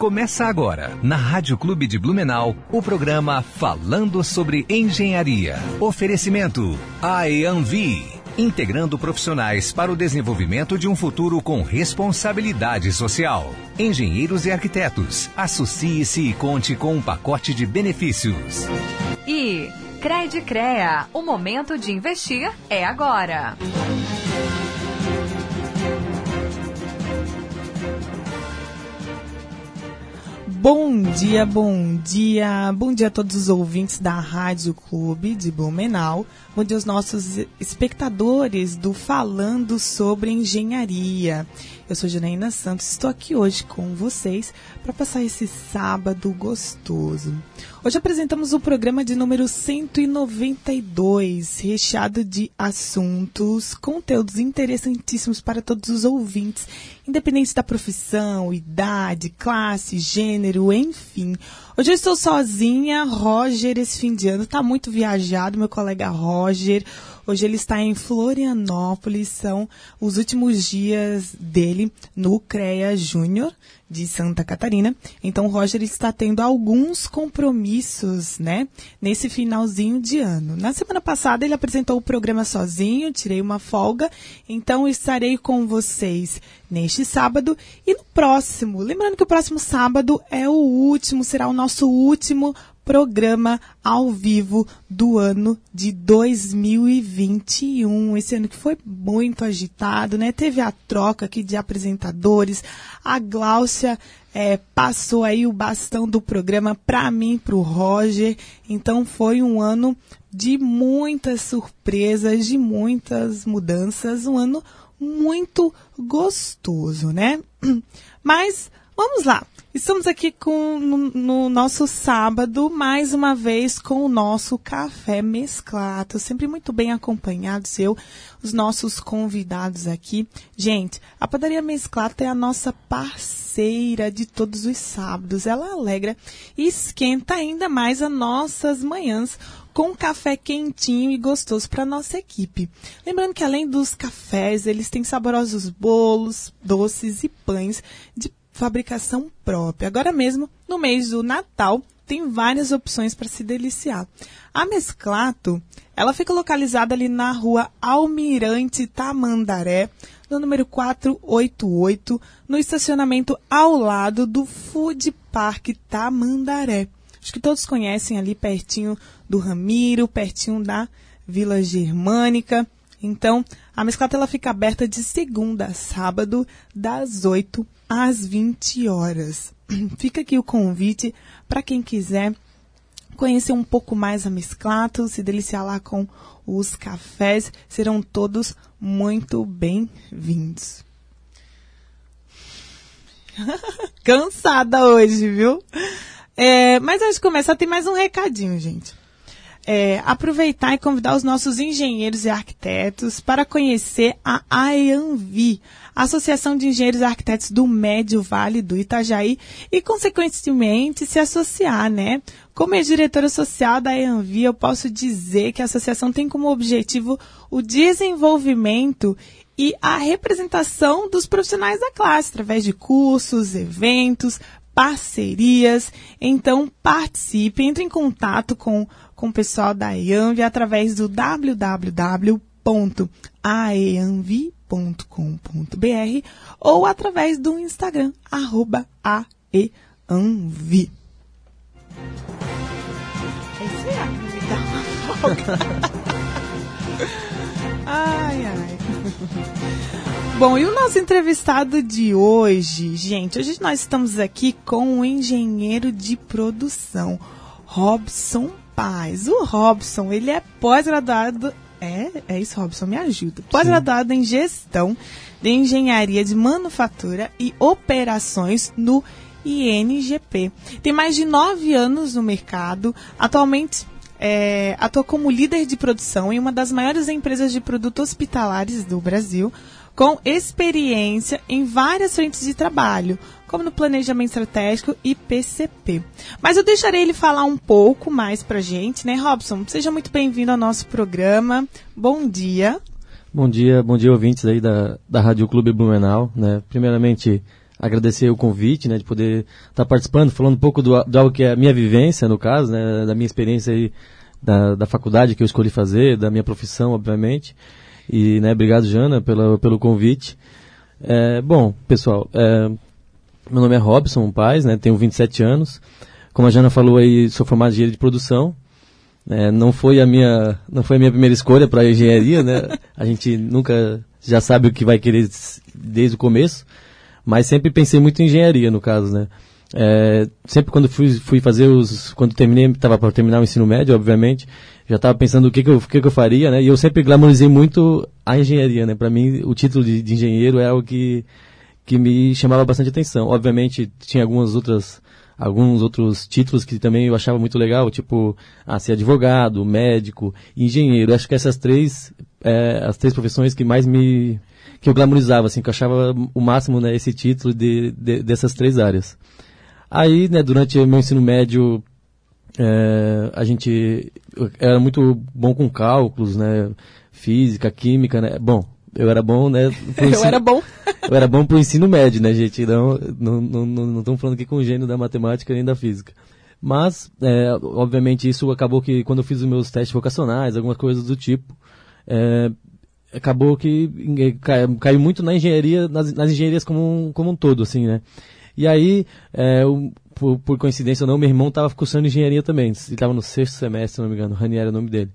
Começa agora, na Rádio Clube de Blumenau, o programa Falando sobre Engenharia. Oferecimento IAMV, integrando profissionais para o desenvolvimento de um futuro com responsabilidade social. Engenheiros e arquitetos, associe-se e conte com um pacote de benefícios. E Cred Crea, o momento de investir é agora. Bom dia, bom dia, bom dia a todos os ouvintes da Rádio Clube de Blumenau, bom dia aos nossos espectadores do Falando sobre Engenharia. Eu sou Janaína Santos, estou aqui hoje com vocês para passar esse sábado gostoso. Hoje apresentamos o programa de número 192, recheado de assuntos, conteúdos interessantíssimos para todos os ouvintes, independente da profissão, idade, classe, gênero, enfim. Hoje eu estou sozinha, Roger esse fim de ano está muito viajado, meu colega Roger. Hoje ele está em Florianópolis, são os últimos dias dele no CREA Júnior de Santa Catarina. Então o Roger está tendo alguns compromissos, né, nesse finalzinho de ano. Na semana passada ele apresentou o programa sozinho, tirei uma folga, então estarei com vocês neste sábado e no próximo. Lembrando que o próximo sábado é o último, será o nosso último programa ao vivo do ano de 2021. Esse ano que foi muito agitado, né? Teve a troca aqui de apresentadores. A Gláucia é, passou aí o bastão do programa para mim, para o Roger. Então foi um ano de muitas surpresas, de muitas mudanças, um ano muito gostoso, né? Mas vamos lá. Estamos aqui com, no, no, nosso sábado, mais uma vez, com o nosso café mesclado. Sempre muito bem acompanhados, eu, os nossos convidados aqui. Gente, a padaria Mesclata é a nossa parceira de todos os sábados. Ela alegra e esquenta ainda mais as nossas manhãs com café quentinho e gostoso para nossa equipe. Lembrando que além dos cafés, eles têm saborosos bolos, doces e pães de fabricação própria. Agora mesmo, no mês do Natal, tem várias opções para se deliciar. A Mesclato, ela fica localizada ali na rua Almirante Tamandaré, no número 488, no estacionamento ao lado do Food Park Tamandaré. Acho que todos conhecem ali pertinho do Ramiro, pertinho da Vila Germânica. Então, a Mesclata ela fica aberta de segunda a sábado, das 8 às 20 horas. Fica aqui o convite para quem quiser conhecer um pouco mais a Mesclato, se deliciar lá com os cafés, serão todos muito bem-vindos. Cansada hoje, viu? É, mas antes de começar, tem mais um recadinho, gente. É, aproveitar e convidar os nossos engenheiros e arquitetos para conhecer a AEANVI, Associação de Engenheiros e Arquitetos do Médio Vale do Itajaí e, consequentemente, se associar, né? Como é diretora social da EANVI, eu posso dizer que a associação tem como objetivo o desenvolvimento e a representação dos profissionais da classe, através de cursos, eventos, parcerias. Então, participe, entre em contato com, com o pessoal da EANVI através do www.aeanvi.com aeanvi.com.br ou através do Instagram, arroba aeanvi. É ai, ai. Bom, e o nosso entrevistado de hoje, gente, hoje nós estamos aqui com o engenheiro de produção, Robson Paz. O Robson, ele é pós-graduado é, é isso, Robson, me ajuda. Pós-graduado em gestão de engenharia de manufatura e operações no INGP. Tem mais de nove anos no mercado. Atualmente é, atua como líder de produção em uma das maiores empresas de produtos hospitalares do Brasil, com experiência em várias frentes de trabalho, como no planejamento estratégico e PCP. Mas eu deixarei ele falar um pouco mais pra gente, né, Robson? Seja muito bem-vindo ao nosso programa. Bom dia. Bom dia, bom dia ouvintes aí da, da Rádio Clube Blumenau, né? Primeiramente, agradecer o convite, né, de poder estar tá participando, falando um pouco do, do algo que é a minha vivência, no caso, né, da minha experiência aí da, da faculdade que eu escolhi fazer, da minha profissão, obviamente. E, né, obrigado, Jana, pela, pelo convite. É, bom, pessoal, é, meu nome é Robson Paz, né, tenho 27 anos. Como a Jana falou aí, sou formado em engenharia de produção. É, não foi a minha não foi a minha primeira escolha para engenharia, né? A gente nunca já sabe o que vai querer desde o começo, mas sempre pensei muito em engenharia no caso, né? É, sempre quando fui, fui fazer os. Quando terminei, estava para terminar o ensino médio, obviamente, já estava pensando o que, que, eu, o que, que eu faria, né? E eu sempre glamorizei muito a engenharia, né? Para mim, o título de, de, engenheiro é algo que, que me chamava bastante atenção. Obviamente, tinha algumas outras. Alguns outros títulos que também eu achava muito legal, tipo, ah, ser advogado, médico, engenheiro. Acho que essas três, é, as três profissões que mais me, que eu glamorizava, assim, que eu achava o máximo, né, esse título de, de dessas três áreas. Aí, né, durante o meu ensino médio, é, a gente era muito bom com cálculos, né, física, química, né. Bom, eu era bom, né? Ensino, eu era bom. eu era bom pro ensino médio, né, gente? Não, não, não, não estamos falando aqui com gênio da matemática nem da física. Mas, é, obviamente, isso acabou que quando eu fiz os meus testes vocacionais, algumas coisas do tipo, é, acabou que caiu, caiu muito na engenharia, nas, nas engenharias como um, como um todo, assim, né? E aí, é, por, por, coincidência ou não, meu irmão estava cursando engenharia também. Ele estava no sexto semestre, se não me engano. Ranieri era o nome dele.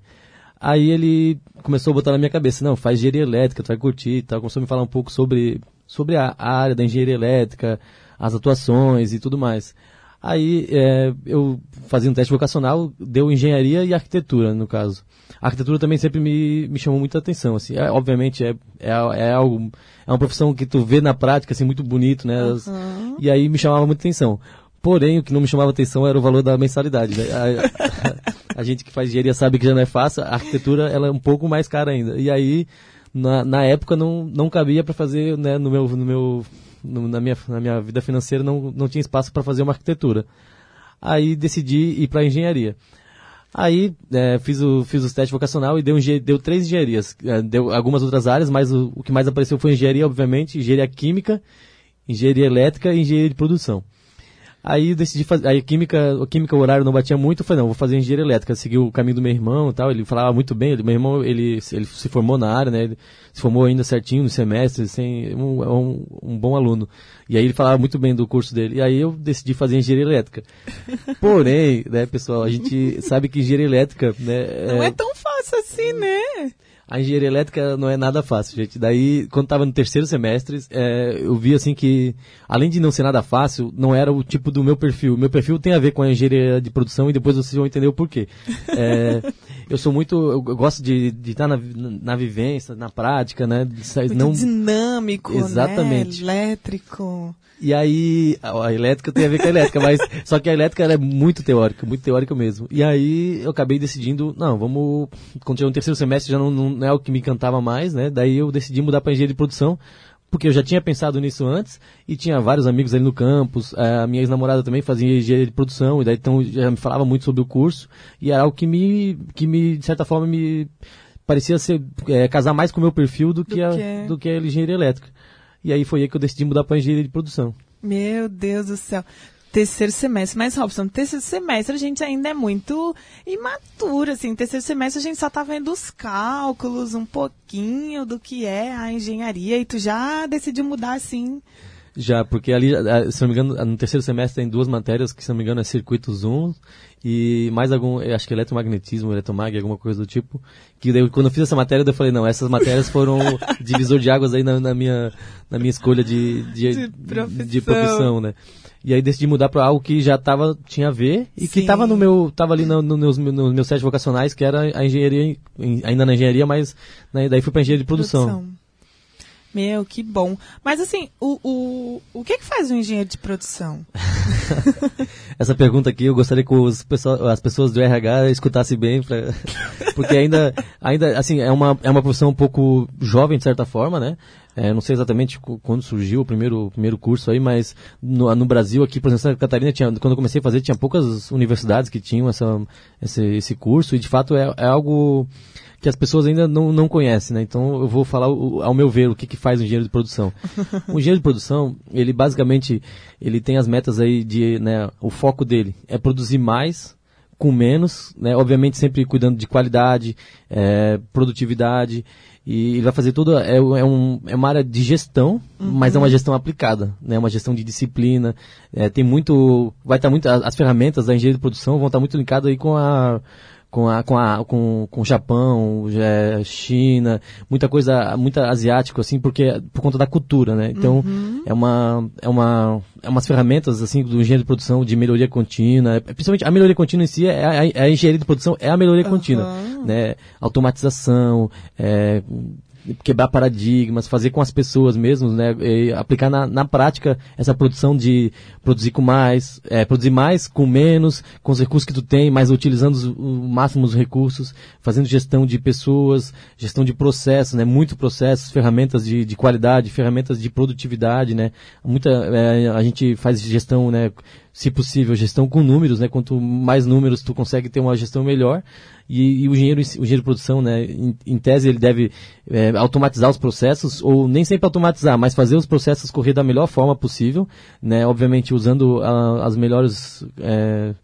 Aí ele começou a botar na minha cabeça, não, faz engenharia elétrica, tu vai curtir e tal. Começou a me falar um pouco sobre, sobre a, a área da engenharia elétrica, as atuações e tudo mais. Aí é, eu fazia um teste vocacional, deu engenharia e arquitetura, no caso. A arquitetura também sempre me, me chamou muita atenção, assim. É, obviamente é, é, é, algo, é uma profissão que tu vê na prática, assim, muito bonito, né? Uhum. E aí me chamava muita atenção. Porém, o que não me chamava atenção era o valor da mensalidade, né? A, a, a gente que faz engenharia sabe que já não é fácil, a arquitetura ela é um pouco mais cara ainda. E aí, na, na época, não, não cabia para fazer, né, no meu, no meu no, na, minha, na minha vida financeira não, não tinha espaço para fazer uma arquitetura. Aí decidi ir para engenharia. Aí é, fiz, o, fiz os testes vocacional e deu, deu três engenharias. É, deu algumas outras áreas, mas o, o, que mais apareceu foi engenharia, obviamente, engenharia química, engenharia elétrica e engenharia de produção. Aí decidi fazer, aí química, a química o horário não batia muito, eu falei, não, vou fazer engenharia elétrica, segui o caminho do meu irmão e tal, ele falava muito bem, ele, meu irmão, ele, ele se formou na área, né, ele se formou ainda certinho no semestre, sem, um, é um, um bom aluno. E aí ele falava muito bem do curso dele, e aí eu decidi fazer engenharia elétrica. Porém, né, pessoal, a gente sabe que engenharia elétrica, né... Não é, é tão fácil assim, né? A engenharia elétrica não é nada fácil, gente. Daí, quando estava no terceiro semestre, é, eu vi assim que, além de não ser nada fácil, não era o tipo do meu perfil. Meu perfil tem a ver com a engenharia de produção e depois vocês vão entender o porquê. É, eu sou muito, eu gosto de, de estar na, na vivência, na prática, né? Muito não... dinâmico, né? Exatamente. Né? Elétrico. E aí, a elétrica tem a ver com a elétrica, mas só que a elétrica é muito teórica, muito teórica mesmo. E aí eu acabei decidindo, não, vamos, quando chegou no terceiro semestre já não, não é o que me encantava mais, né? Daí eu decidi mudar para engenharia de produção, porque eu já tinha pensado nisso antes e tinha vários amigos ali no campus. Eh, a minha ex-namorada também fazia engenharia de produção e daí então já me falava muito sobre o curso e era algo que me, que me de certa forma me parecia ser é, casar mais com o meu perfil do que, do a, que... do que a engenharia elétrica. E aí foi aí que eu decidi mudar para engenharia de produção. Meu Deus do céu. Terceiro semestre. Mas, Robson, terceiro semestre a gente ainda é muito imaturo, assim. Terceiro semestre a gente só tá vendo os cálculos, um pouquinho do que é a engenharia. E tu já decidiu mudar, assim, já, porque ali, se não me engano, no terceiro semestre tem duas matérias que, se não me engano, é circuitos 1 e mais algum, acho que eletromagnetismo, eletromag, alguma coisa do tipo. Que daí, quando eu fiz essa matéria, eu falei, não, essas matérias foram divisor de águas aí na, na, minha, na minha escolha de, de, de, profissão. de profissão, né? E aí decidi mudar para algo que já tava, tinha a ver e Sim. que estava no meu, tava ali no, no, nos, nos meus sete vocacionais, que era a engenharia, ainda na engenharia, mas né, daí fui para engenharia de produção. produção. Meu, que bom. Mas assim, o, o, o que, que faz um engenheiro de produção? Essa pergunta aqui eu gostaria que os pessoal, as pessoas do RH escutassem bem, pra, porque ainda, ainda assim, é uma, é uma profissão um pouco jovem, de certa forma, né? É, não sei exatamente quando surgiu o primeiro, primeiro curso aí, mas no, no, Brasil, aqui, por exemplo, Santa Catarina, tinha, quando eu comecei a fazer, tinha poucas universidades que tinham essa, esse, esse curso, e de fato é, é algo que as pessoas ainda não, não conhecem, né? Então eu vou falar, o, ao meu ver, o que, que faz um engenheiro de produção. o engenheiro de produção, ele basicamente, ele tem as metas aí de, né, o foco dele é produzir mais com menos, né? Obviamente sempre cuidando de qualidade, é, produtividade, e ele vai fazer tudo, é, é, um, é uma área de gestão, uhum. mas é uma gestão aplicada, né? Uma gestão de disciplina, é, tem muito, vai estar muito, as ferramentas da engenharia de produção vão estar muito linkadas aí com a com a, com a, com, com o Japão, é, China, muita coisa, muita asiático, assim, porque, por conta da cultura, né? Então, uhum. é uma, é uma, é umas ferramentas, assim, do engenheiro de produção de melhoria contínua, é, principalmente a melhoria contínua em si, é a, é a engenharia de produção é a melhoria uhum. contínua, né? Automatização, é, quebrar paradigmas, fazer com as pessoas mesmo, né? E aplicar na, na prática essa produção de produzir com mais, é, produzir mais com menos, com os recursos que tu tem, mas utilizando os, o máximo os recursos, fazendo gestão de pessoas, gestão de processos, né? Muito processos, ferramentas de, de qualidade, ferramentas de produtividade, né? Muita, é, a gente faz gestão, né? Se possível, gestão com números, né? Quanto mais números tu consegue ter uma gestão melhor. E, e o, engenheiro, o engenheiro de produção, né, em, em tese, ele deve é, automatizar os processos, ou nem sempre automatizar, mas fazer os processos correr da melhor forma possível, né, obviamente usando a, as melhores. É,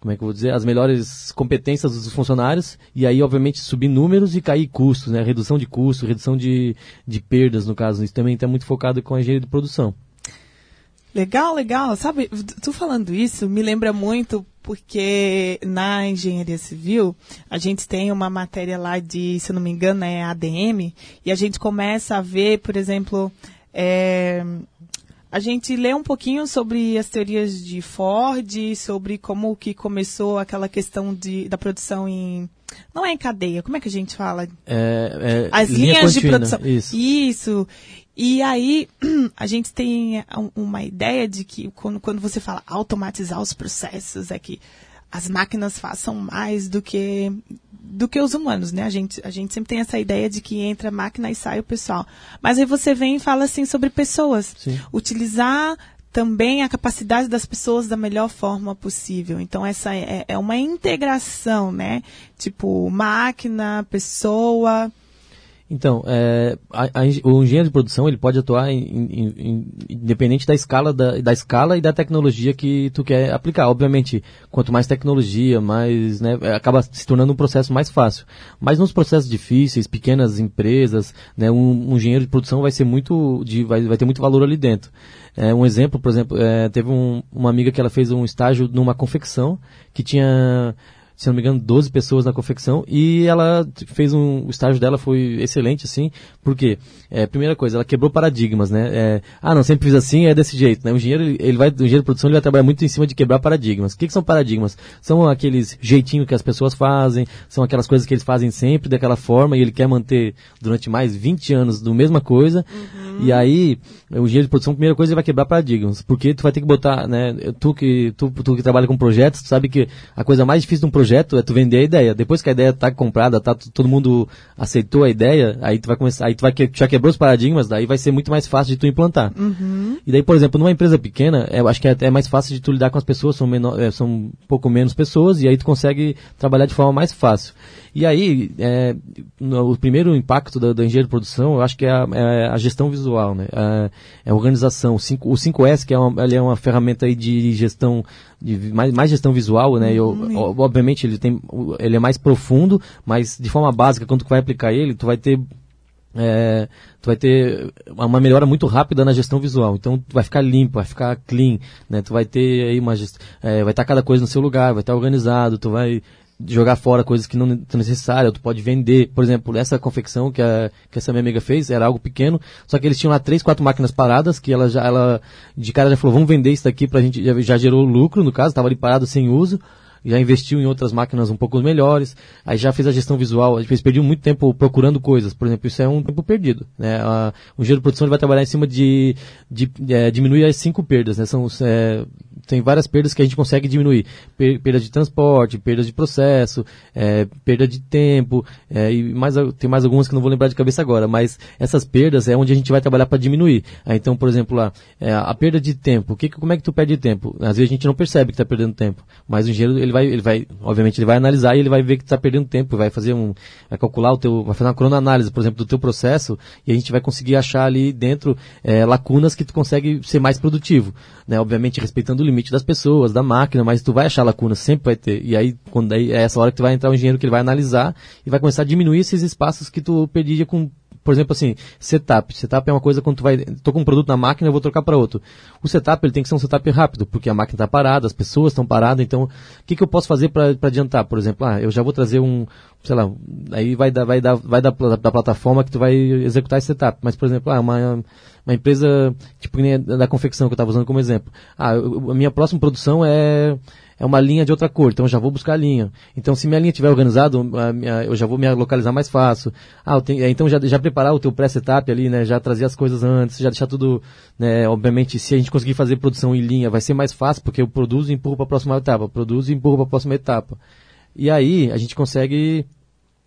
como é que eu vou dizer, as melhores competências dos funcionários e aí, obviamente, subir números e cair custos, né? Redução de custos, redução de, de perdas, no caso. Isso também está muito focado com a engenharia de produção. Legal, legal. Sabe, tu falando isso me lembra muito porque na engenharia civil a gente tem uma matéria lá de, se eu não me engano, é ADM, e a gente começa a ver, por exemplo, é, a gente lê um pouquinho sobre as teorias de Ford, sobre como que começou aquela questão de, da produção em não é em cadeia, como é que a gente fala? É, é, As linhas contínua, de produção. Isso. Isso. E aí a gente tem uma ideia de que quando, quando você fala automatizar os processos, é que as máquinas façam mais do que do que os humanos, né? A gente, a gente sempre tem essa ideia de que entra a máquina e sai o pessoal. Mas aí você vem e fala assim sobre pessoas. Sim. Utilizar também a capacidade das pessoas da melhor forma possível. Então, essa é, é uma integração, né? Tipo, máquina, pessoa. Então, é, a, a, o engenheiro de produção ele pode atuar em, em, em, independente da escala da, da, escala e da tecnologia que tu quer aplicar. Obviamente, quanto mais tecnologia, mais né, é, acaba se tornando um processo mais fácil. Mas nos processos difíceis, pequenas empresas, né, um, um engenheiro de produção vai ser muito, de, vai, vai ter muito valor ali dentro. É, um exemplo, por exemplo, é, teve um, uma amiga que ela fez um estágio numa confecção que tinha se não me engano, 12 pessoas na confecção e ela fez um, o estágio dela foi excelente, assim, porque, é, primeira coisa, ela quebrou paradigmas, né? É, ah, não, sempre fiz assim, é desse jeito, né? O engenheiro, ele vai, o engenheiro de produção, ele vai trabalhar muito em cima de quebrar paradigmas. O que, que são paradigmas? São aqueles jeitinhos que as pessoas fazem, são aquelas coisas que eles fazem sempre daquela forma e ele quer manter durante mais 20 anos do mesma coisa. Uhum. E aí, o engenheiro de produção, primeira coisa, ele vai quebrar paradigmas, porque tu vai ter que botar, né? Tu que, tu, tu que trabalha com projetos, tu sabe que a coisa mais difícil de um projeto projeto é tu vender a ideia. Depois que a ideia tá comprada, tá, todo mundo aceitou a ideia, aí tu vai começar, aí tu vai que, já quebrou os paradigmas, daí vai ser muito mais fácil de tu implantar. Uhum. E daí, por exemplo, numa empresa pequena, eu acho que é, é mais fácil de tu lidar com as pessoas, são, menor, é, são um pouco menos pessoas, e aí tu consegue trabalhar de forma mais fácil. E aí, é, no, o primeiro impacto da, da engenharia de produção, eu acho que é a, é a gestão visual, né? É, é a organização. O, 5, o 5S, que é uma, ele é uma ferramenta aí de gestão, de mais, mais gestão visual, né? Eu, uhum. obviamente, ele, tem, ele é mais profundo, mas de forma básica, quando tu vai aplicar ele, tu vai ter é, tu vai ter uma melhora muito rápida na gestão visual. Então, tu vai ficar limpo, vai ficar clean, né? Tu vai ter aí uma gest... é, vai estar cada coisa no seu lugar, vai estar organizado, tu vai jogar fora coisas que não são necessárias, tu pode vender. Por exemplo, essa confecção que, a, que essa minha amiga fez era algo pequeno, só que eles tinham lá três, quatro máquinas paradas, que ela já, ela, de cara já falou, vamos vender isso daqui pra gente, já, já gerou lucro, no caso, estava ali parado sem uso. já investiu em outras máquinas um pouco melhores, aí já fez a gestão visual, a gente perdeu muito tempo procurando coisas, por exemplo, isso é um tempo perdido, né? O engenheiro de produção ele vai trabalhar em cima de, de é, diminuir as cinco perdas, né? São, é, tem várias perdas que a gente consegue diminuir. Per, perda de transporte, perda de processo, é, perda de tempo, é, e mais, tem mais algumas que não vou lembrar de cabeça agora, mas essas perdas é onde a gente vai trabalhar para diminuir. Ah, então, por exemplo, lá, é, a perda de tempo. Que, como é que tu perde tempo? Às vezes a gente não percebe que está perdendo tempo, mas o engenheiro, ele vai, ele vai, obviamente, ele vai analisar e ele vai ver que está perdendo tempo, vai fazer um, vai calcular o teu, vai fazer uma cronoanálise, por exemplo, do teu processo, e a gente vai conseguir achar ali dentro é, lacunas que tu consegue ser mais produtivo, né? Obviamente respeitando o limite limite das pessoas, da máquina, mas tu vai achar lacunas, sempre vai ter. E aí, quando aí, é essa hora que tu vai entrar o engenheiro que ele vai analisar e vai começar a diminuir esses espaços que tu perdia com por exemplo, assim, setup. Setup é uma coisa quando tu vai, tô com um produto na máquina, eu vou trocar para outro. O setup ele tem que ser um setup rápido, porque a máquina está parada, as pessoas estão paradas, então o que, que eu posso fazer para adiantar? Por exemplo, ah, eu já vou trazer um, sei lá, aí vai dar, vai dar, vai da, da plataforma que tu vai executar esse setup. Mas, por exemplo, ah, uma, uma empresa, tipo, da confecção que eu estava usando como exemplo. Ah, eu, a minha próxima produção é é uma linha de outra cor, então eu já vou buscar a linha. Então, se minha linha estiver organizada, eu já vou me localizar mais fácil. Ah, tenho, então já, já preparar o teu pré-setup ali, né? Já trazer as coisas antes, já deixar tudo, né? Obviamente, se a gente conseguir fazer produção em linha, vai ser mais fácil, porque eu produzo e empurro para a próxima etapa, produzo e empurro para a próxima etapa. E aí, a gente consegue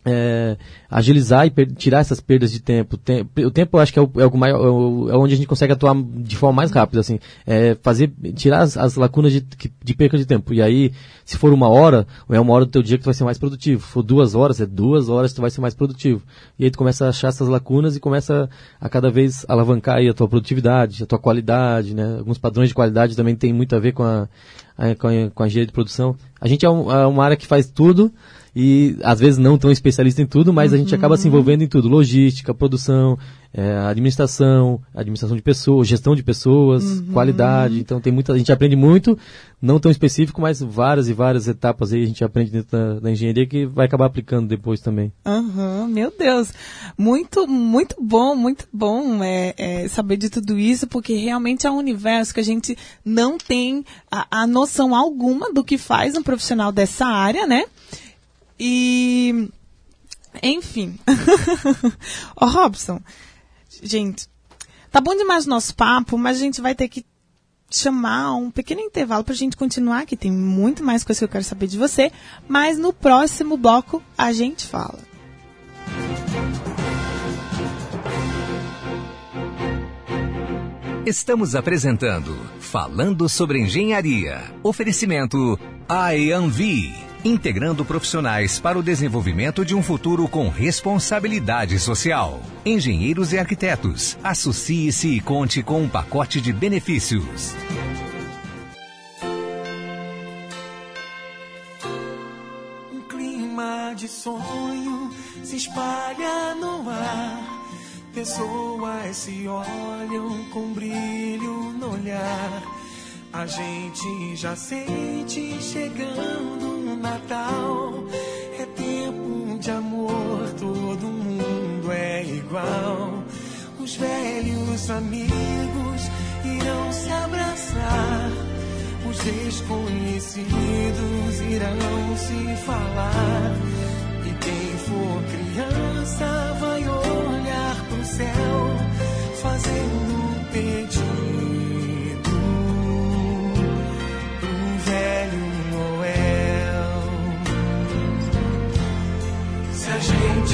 é, agilizar e tirar essas perdas de tempo. o tempo eu acho que é o, é maior, é, é, onde a gente consegue atuar de forma mais rápida, assim, é fazer, tirar as, as lacunas de, de, perca de tempo. E aí, se for uma hora, é uma hora do teu dia que tu vai ser mais produtivo. Se for duas horas, é duas horas que tu vai ser mais produtivo. E aí tu começa a achar essas lacunas e começa a cada vez alavancar aí a tua produtividade, a tua qualidade, né? Alguns padrões de qualidade também tem muito a ver com a, a com a, com a engenharia de produção. A gente é, um, é uma área que faz tudo, e às vezes não tão especialista em tudo, mas uhum. a gente acaba se envolvendo em tudo: logística, produção, é, administração, administração de pessoas, gestão de pessoas, uhum. qualidade. Então tem muita, a gente aprende muito, não tão específico, mas várias e várias etapas aí a gente aprende dentro da, da engenharia que vai acabar aplicando depois também. Uhum, meu Deus, muito, muito bom, muito bom é, é, saber de tudo isso, porque realmente é um universo que a gente não tem a, a noção alguma do que faz um profissional dessa área, né? E. Enfim. Ó, oh, Robson, gente, tá bom demais o nosso papo, mas a gente vai ter que chamar um pequeno intervalo para a gente continuar, que tem muito mais coisa que eu quero saber de você, mas no próximo bloco a gente fala. Estamos apresentando Falando sobre Engenharia. Oferecimento IAMV integrando profissionais para o desenvolvimento de um futuro com responsabilidade social. Engenheiros e arquitetos, associe-se e conte com um pacote de benefícios. Um clima de sonho se espalha no ar. Pessoas se olham com brilho no olhar. A gente já sente chegando Natal é tempo de amor, todo mundo é igual. Os velhos amigos irão se abraçar, os desconhecidos irão se falar. E quem for criança vai olhar pro céu, fazendo um pedido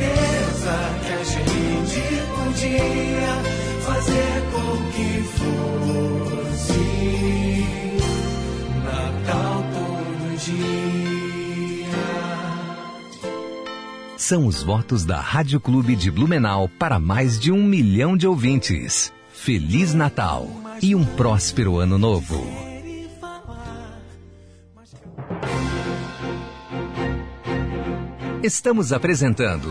certeza que a gente podia fazer com que fosse Natal todo dia. São os votos da Rádio Clube de Blumenau para mais de um milhão de ouvintes. Feliz Natal e um próspero ano novo. Estamos apresentando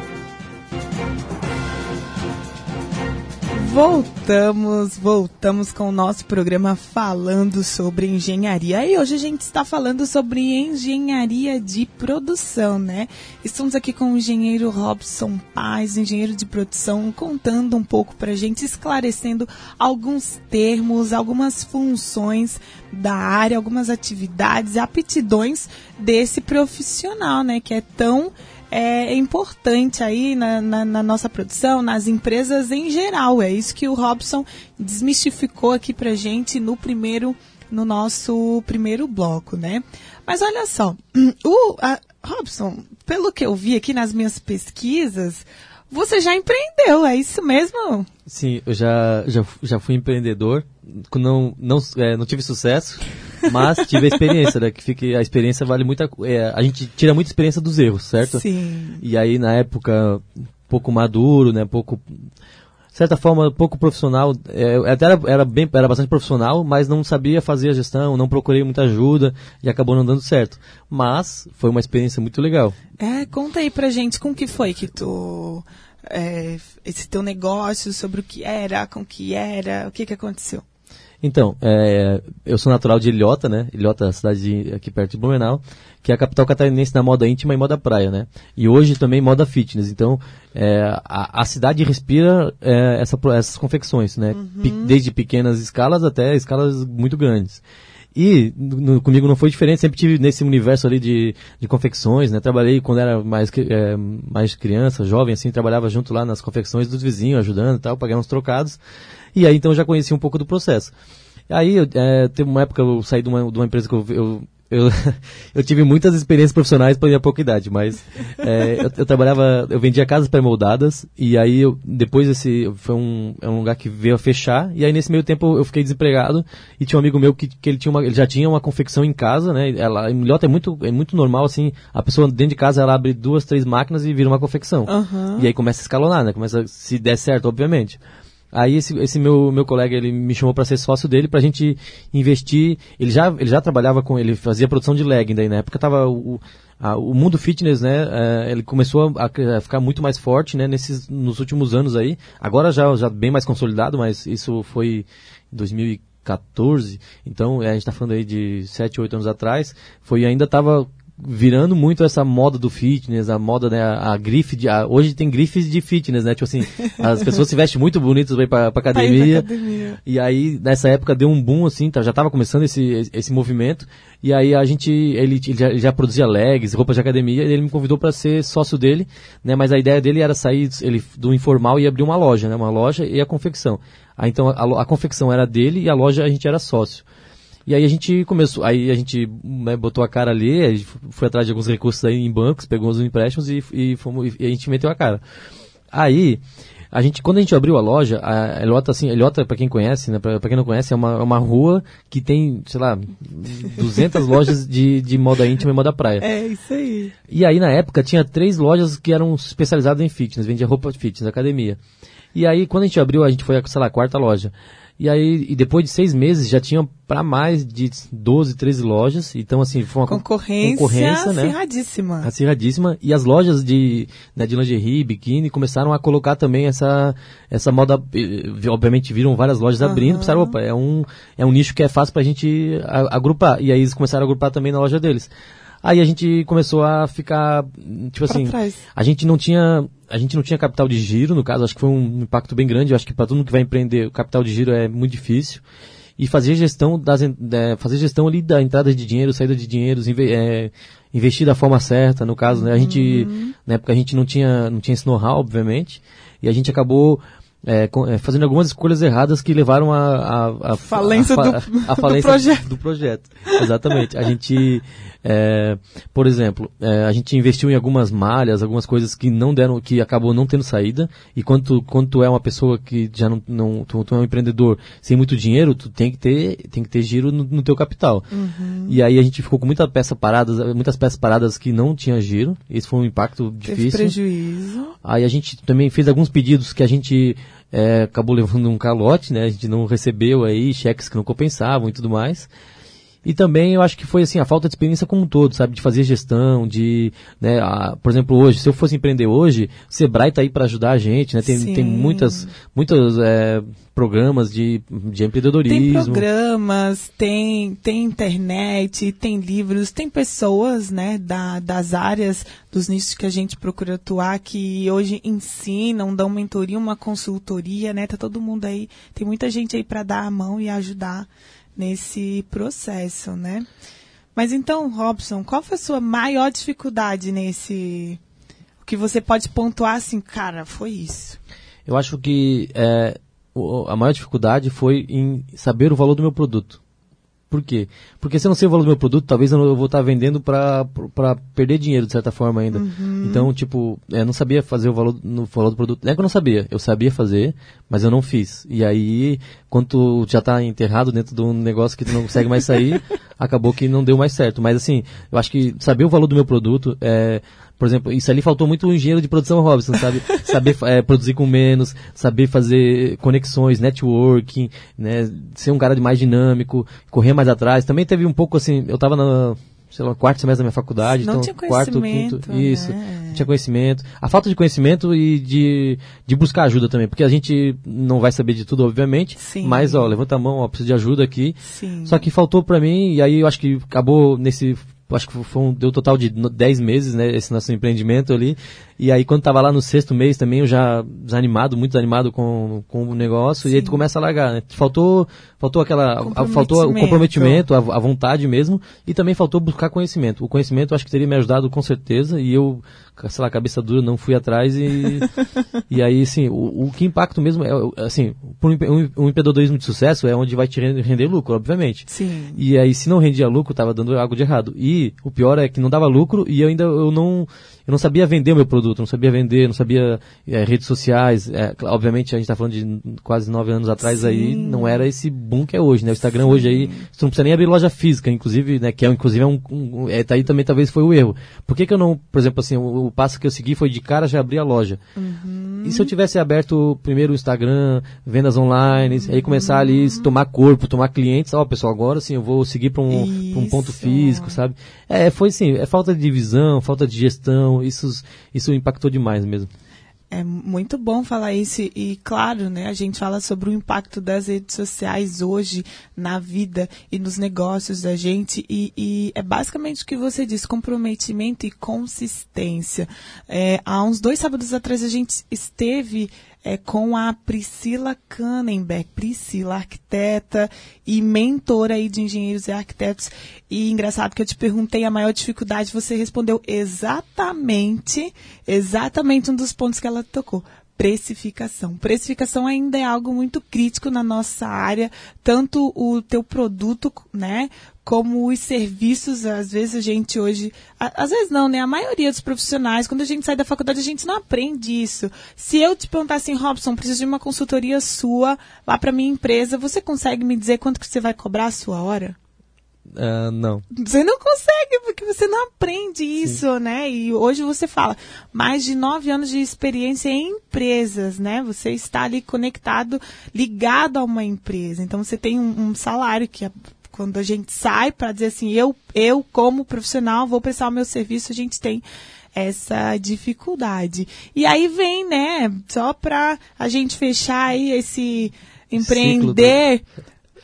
Voltamos, voltamos com o nosso programa falando sobre engenharia. E hoje a gente está falando sobre engenharia de produção, né? Estamos aqui com o engenheiro Robson Paz, engenheiro de produção, contando um pouco para a gente, esclarecendo alguns termos, algumas funções da área, algumas atividades, aptidões desse profissional, né? Que é tão é importante aí na, na, na, nossa produção, nas empresas em geral. É isso que o Robson desmistificou aqui pra gente no primeiro, no nosso primeiro bloco, né? Mas olha só, o a, Robson, pelo que eu vi aqui nas minhas pesquisas, você já empreendeu, é isso mesmo? Sim, eu já, já, já fui empreendedor, não, não, é, não tive sucesso, mas tive a experiência, né? Que fica, a experiência vale muita é, A gente tira muita experiência dos erros, certo? Sim. E aí, na época, pouco maduro, né? Pouco. De certa forma, pouco profissional. É, até era, era, bem, era bastante profissional, mas não sabia fazer a gestão, não procurei muita ajuda e acabou não dando certo. Mas foi uma experiência muito legal. É, conta aí pra gente como que foi que tu. É, esse teu negócio, sobre o que era, com o que era, o que que aconteceu? Então, é, eu sou natural de Ilhota, né? Ilhota, cidade de, aqui perto de Blumenau, que é a capital catarinense da moda íntima e moda praia, né? E hoje também moda fitness. Então, é, a, a, cidade respira é, essa, essas confecções, né? Uhum. desde pequenas escalas até escalas muito grandes. E no, comigo não foi diferente, sempre tive nesse universo ali de, de confecções, né? Trabalhei quando era mais, é, mais criança, jovem, assim, trabalhava junto lá nas confecções dos vizinhos, ajudando e tal, pagando uns trocados. E aí então eu já conheci um pouco do processo. Aí é, teve uma época eu saí de uma, de uma empresa que eu, eu eu, eu tive muitas experiências profissionais para minha pouca idade, mas é, eu, eu, trabalhava, eu vendia casas pré-moldadas e aí eu, depois esse foi um, é um lugar que veio a fechar e aí nesse meio tempo eu fiquei desempregado e tinha um amigo meu que, que ele, tinha uma, ele já tinha uma confecção em casa, né? Ela, em Milhota é muito, é muito normal assim, a pessoa dentro de casa ela abre duas, três máquinas e vira uma confecção. Uhum. E aí começa a escalonar, né? Começa, se der certo, obviamente. Aí esse, esse meu, meu colega, ele me chamou para ser sócio dele pra gente investir. Ele já, ele já trabalhava com, ele fazia produção de legging daí na época tava o, a, o mundo fitness, né, é, ele começou a, a, ficar muito mais forte, né, nesses, nos últimos anos aí. Agora já, já bem mais consolidado, mas isso foi em 2014, então é, a gente está falando aí de 7, 8 anos atrás, foi ainda estava virando muito essa moda do fitness, a moda, né, a, a grife de, a, hoje tem grifes de fitness, né, tipo assim, as pessoas se vestem muito bonitas ir pra, pra academia, academia, e aí nessa época deu um boom assim, tá, já tava começando esse, esse movimento, e aí a gente, ele, ele já, já, produzia legs, roupas de academia, e ele me convidou para ser sócio dele, né, mas a ideia dele era sair ele, do informal e abrir uma loja, né, uma loja e a confecção. Aí então a, a confecção era dele e a loja a gente era sócio. E aí a gente começou, aí a gente né, botou a cara ali, a gente foi atrás de alguns recursos aí em bancos, pegou uns empréstimos e, e, fomos, e a gente meteu a cara. Aí, a gente, quando a gente abriu a loja, a Eliota, assim, Eliota, pra quem conhece, né, pra quem não conhece, é uma, é uma rua que tem, sei lá, 200 lojas de, de moda íntima e moda praia. É, isso aí. E aí, na época, tinha três lojas que eram especializadas em fitness, vendia roupa fitness, academia. E aí, quando a gente abriu, a gente foi, sei lá, a quarta loja. E aí, e depois de seis meses, já tinham para mais de 12, 13 lojas. Então, assim, foi uma concorrência, concorrência né? acirradíssima. Acirradíssima. E as lojas de, né, de lingerie, biquíni, começaram a colocar também essa, essa moda. Obviamente, viram várias lojas uhum. abrindo. Pensaram, opa, é um, é um nicho que é fácil pra gente agrupar. E aí eles começaram a agrupar também na loja deles. Aí a gente começou a ficar, tipo assim, a gente não tinha, a gente não tinha capital de giro, no caso, acho que foi um impacto bem grande, acho que para todo mundo que vai empreender, o capital de giro é muito difícil. E fazer gestão das, é, fazer gestão ali da entrada de dinheiro, saída de dinheiro, é, investir da forma certa, no caso, né? A gente, uhum. na época a gente não tinha, não tinha esse know-how, obviamente, e a gente acabou é, é, fazendo algumas escolhas erradas que levaram a, a, a falência, a, do, a, falência do, projeto. do projeto. Exatamente. A gente É, por exemplo, é, a gente investiu em algumas malhas, algumas coisas que não deram, que acabou não tendo saída. E quando tu, quando tu é uma pessoa que já não, não tu, tu é um empreendedor sem muito dinheiro, tu tem que ter, tem que ter giro no, no teu capital. E aí a gente ficou com muita peça paradas, muitas peças paradas que não tinha giro. Esse foi um impacto Teve difícil. prejuízo. Aí a gente também fez alguns pedidos que a gente é, acabou levando um calote, né? A gente não recebeu aí cheques que não compensavam e tudo mais. E também eu acho que foi assim a falta de experiência como um todo, sabe, de fazer gestão, de, né, a- por exemplo, hoje, se eu fosse empreender hoje, o Sebrae tá aí para ajudar a gente, né? Tem, Sim. tem muitas, muitos é, programas de, de Tem empreendedorismo. programas, tem, tem internet, tem livros, tem pessoas, né, da, das áreas, dos nichos que a gente procura atuar, que hoje ensinam, dão mentoria, uma consultoria, né, tá todo mundo aí, tem muita gente aí para dar a mão e ajudar nesse processo, né. Mas então, Robson, qual foi a sua maior dificuldade nesse, o que você pode pontuar assim, cara, foi isso? Eu acho que é, a maior dificuldade foi em saber o valor do meu produto. Por quê? Porque se eu não sei o valor do meu produto, talvez eu não- eu vou estar vendendo para perder dinheiro, de certa forma, ainda. Então, tipo, eu não sabia fazer o valor, no valor do produto. Não é que eu não sabia, eu sabia fazer, mas eu não fiz. E aí, quando tu já está enterrado dentro de um negócio que tu não consegue mais sair, acabou que não deu mais certo. Mas assim, eu acho que saber o valor do meu produto é por exemplo, isso ali faltou muito o engenheiro de produção Robson, sabe? saber eh, produzir com menos, saber fazer conexões, networking, né? Ser um cara de mais dinâmico, correr mais atrás. Também teve um pouco assim, eu tava na, sei lá, quarto semestre da minha faculdade, Não então tinha quarto, quinto, conhecimento, isso. né? Não tinha conhecimento. A falta de conhecimento e de, de buscar ajuda também, porque a gente não vai saber de tudo, obviamente, Sim. mas ó, levanta a mão, ó, preciso de ajuda aqui. Sim. Só que faltou pra mim, e aí eu acho que acabou nesse. Acho que foi um, deu total de no- 10 meses, né? Esse nosso empreendimento ali. E aí quando tava lá no sexto mês também, eu já desanimado, muito desanimado com, com o negócio, e aí tu começa a largar, né? Faltou, faltou aquela. faltou o comprometimento, a, a vontade mesmo, e também faltou buscar conhecimento. O conhecimento eu acho que teria me ajudado com certeza, e eu, sei lá, cabeça dura, não fui atrás e. e aí, assim, o, o que impacta mesmo é, assim, um, um, empreendedorismo de sucesso é onde vai te render, render lucro, obviamente. Sim. E aí, se não rendia lucro, tava dando algo de errado. E o pior é que não dava lucro e eu ainda eu não, eu não sabia vender o meu produto, não sabia vender, não sabia eh, redes sociais. É, obviamente, a gente tá falando de quase nove anos atrás aí, não era esse boom que é hoje, né? O Instagram hoje aí, você não precisa nem abrir loja física, inclusive, né? Que é, inclusive, é um, um é, tá aí também talvez foi o erro. Por que que eu não, por exemplo, assim, o, o passo que eu segui foi de cara já abrir a loja. E se eu tivesse aberto primeiro o Instagram, vendas online, aí começar ali, se tomar corpo, tomar clientes, ó, pessoal, agora sim eu vou seguir para um, pra um ponto físico, sabe? É, foi assim, é falta de visão, falta de gestão, isso, isso impactou demais mesmo. É muito bom falar isso e, claro, né, a gente fala sobre o impacto das redes sociais hoje na vida e nos negócios da gente e, e é basicamente o que você disse, comprometimento e consistência. É, há uns dois sábados atrás a gente esteve é, com a Priscila Kannenberg, Priscila, arquiteta e mentora aí de engenheiros e arquitetos. E engraçado que eu te perguntei a maior dificuldade, você respondeu exatamente, exatamente um dos pontos que ela tocou. Precificação. Precificação ainda é algo muito crítico na nossa área, tanto o teu produto, né, como os serviços, às vezes a gente hoje, a- às vezes não, né? A maioria dos profissionais, quando a gente sai da faculdade, a gente não aprende isso. Se eu te perguntar assim, Robson, preciso de uma consultoria sua lá para minha empresa, você consegue me dizer quanto que você vai cobrar a sua hora? Ah, não. Você não consegue, porque você não aprende isso, né? E hoje você fala, mais de nove anos de experiência em empresas, né? Você está ali conectado, ligado a uma empresa. Então você tem um, um salário que é- quando a gente sai para dizer assim, eu, eu como profissional vou prestar o meu serviço, a gente tem essa dificuldade. E aí vem, né, só para a gente fechar aí esse empreender.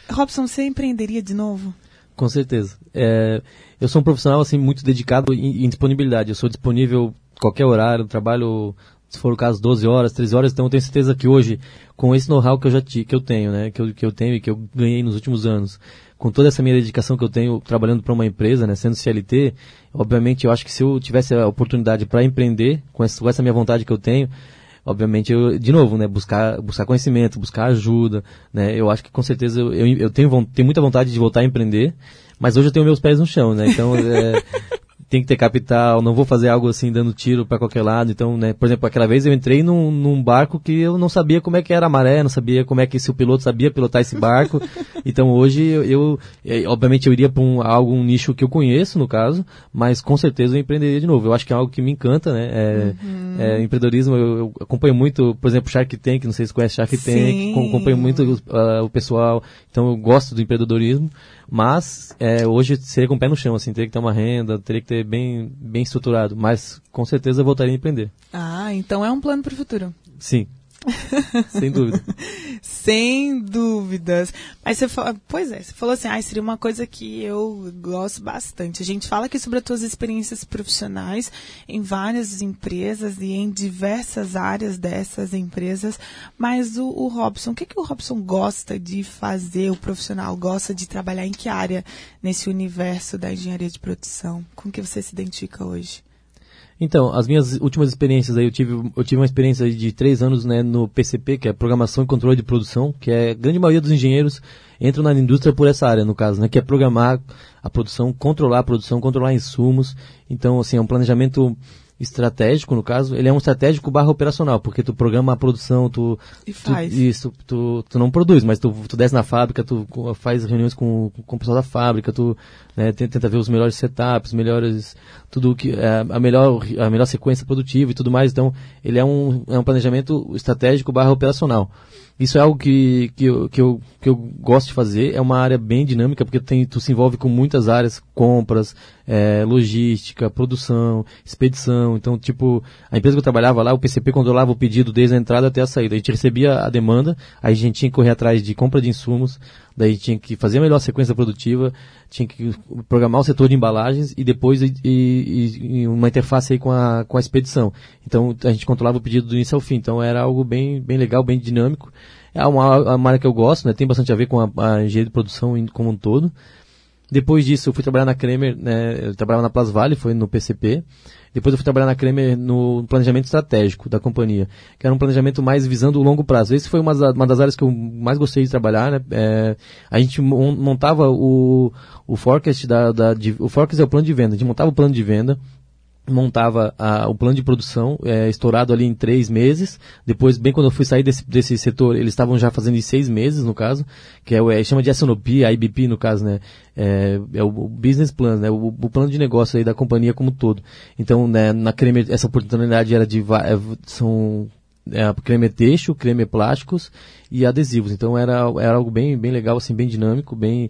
Robson, você empreenderia de novo? Com certeza. É, eu sou um profissional assim muito dedicado em, em disponibilidade. Eu sou disponível qualquer horário, trabalho se for o caso 12 horas, 13 horas, então eu tenho certeza que hoje com esse know-how que eu já ti, que eu tenho, né, que eu, que eu tenho e que eu ganhei nos últimos anos, com toda essa minha dedicação que eu tenho trabalhando para uma empresa, né, sendo CLT, obviamente eu acho que se eu tivesse a oportunidade para empreender com essa, com essa minha vontade que eu tenho, obviamente eu de novo né buscar buscar conhecimento buscar ajuda né eu acho que com certeza eu, eu, tenho, tenho muita vontade de voltar a empreender Mas hoje eu tenho meus pés no chão, né? Então, é, tem que ter capital, não vou fazer algo assim dando tiro para qualquer lado. Então, né, por exemplo, aquela vez eu entrei num, num, barco que eu não sabia como é que era a maré, não sabia como é que se o piloto sabia pilotar esse barco. então hoje eu, eu, eu obviamente eu iria para um, algum nicho que eu conheço, no caso, mas com certeza eu empreenderia de novo. Eu acho que é algo que me encanta, né? É, uhum. é, empreendedorismo, eu, eu, acompanho muito, por exemplo, Shark Tank, não sei se conhece Shark Sim. Tank, acompanho muito uh, o pessoal, então eu gosto do empreendedorismo. Mas é, hoje seria com o pé no chão, assim, teria que ter uma renda, teria que ter bem, bem estruturado. Mas com certeza eu voltaria a empreender. Ah, então é um plano para o futuro. Sim. Sem dúvida. Sem dúvidas. Mas você falou, pois é, você falou assim, ah, seria uma coisa que eu gosto bastante. A gente fala aqui sobre as tuas experiências profissionais em várias empresas e em diversas áreas dessas empresas, mas o, o Robson, o que, que o Robson gosta de fazer, o profissional gosta de trabalhar em que área nesse universo da engenharia de produção? Com que você se identifica hoje? Então, as minhas últimas experiências aí, eu tive, eu tive uma experiência de três anos né, no PCP, que é Programação e Controle de Produção, que é a grande maioria dos engenheiros entram na indústria por essa área, no caso, né, que é programar a produção, controlar a produção, controlar insumos. Então, assim, é um planejamento estratégico, no caso, ele é um estratégico barra operacional, porque tu programa a produção, tu... E faz. Tu, isso, tu, tu não produz, mas tu, tu desce na fábrica, tu faz reuniões com, com o pessoal da fábrica, tu né, tenta ver os melhores setups, melhores... Tudo que... É, a, melhor, a melhor sequência produtiva e tudo mais, então ele é um, é um planejamento estratégico barra operacional. Isso é algo que, que, eu, que, eu, que eu gosto de fazer. É uma área bem dinâmica, porque tem, tu se envolve com muitas áreas, compras, é, logística, produção, expedição. Então, tipo, a empresa que eu trabalhava lá, o PCP controlava o pedido desde a entrada até a saída. A gente recebia a demanda, aí a gente tinha que correr atrás de compra de insumos, daí tinha que fazer a melhor sequência produtiva, tinha que programar o setor de embalagens e depois e, e, e uma interface aí com a, com a expedição. Então a gente controlava o pedido do início ao fim. Então era algo bem, bem legal, bem dinâmico. É uma, uma área que eu gosto, né? Tem bastante a ver com a, a engenharia de produção como um todo. Depois disso, eu fui trabalhar na Kremer, né? Eu trabalhava na Plus Vale, foi no PCP. Depois eu fui trabalhar na Kremer no planejamento estratégico da companhia, que era um planejamento mais visando o longo prazo. Esse foi uma, uma das áreas que eu mais gostei de trabalhar, né? É, a gente montava o, o forecast da, da de, o forecast é o plano de venda. A gente montava o plano de venda, montava a, o plano de produção é, estourado ali em três meses. Depois, bem quando eu fui sair desse, desse setor, eles estavam já fazendo em seis meses, no caso, que é é, chama de SNOP, a IBP, no caso, né? É, é o, business plan, né? O, o, plano de negócio aí da companhia como todo. Então, né, na Cremer, essa oportunidade era de é, são é, creme têxtil, creme plásticos e adesivos. Então era, era algo bem, bem legal, assim, bem dinâmico, bem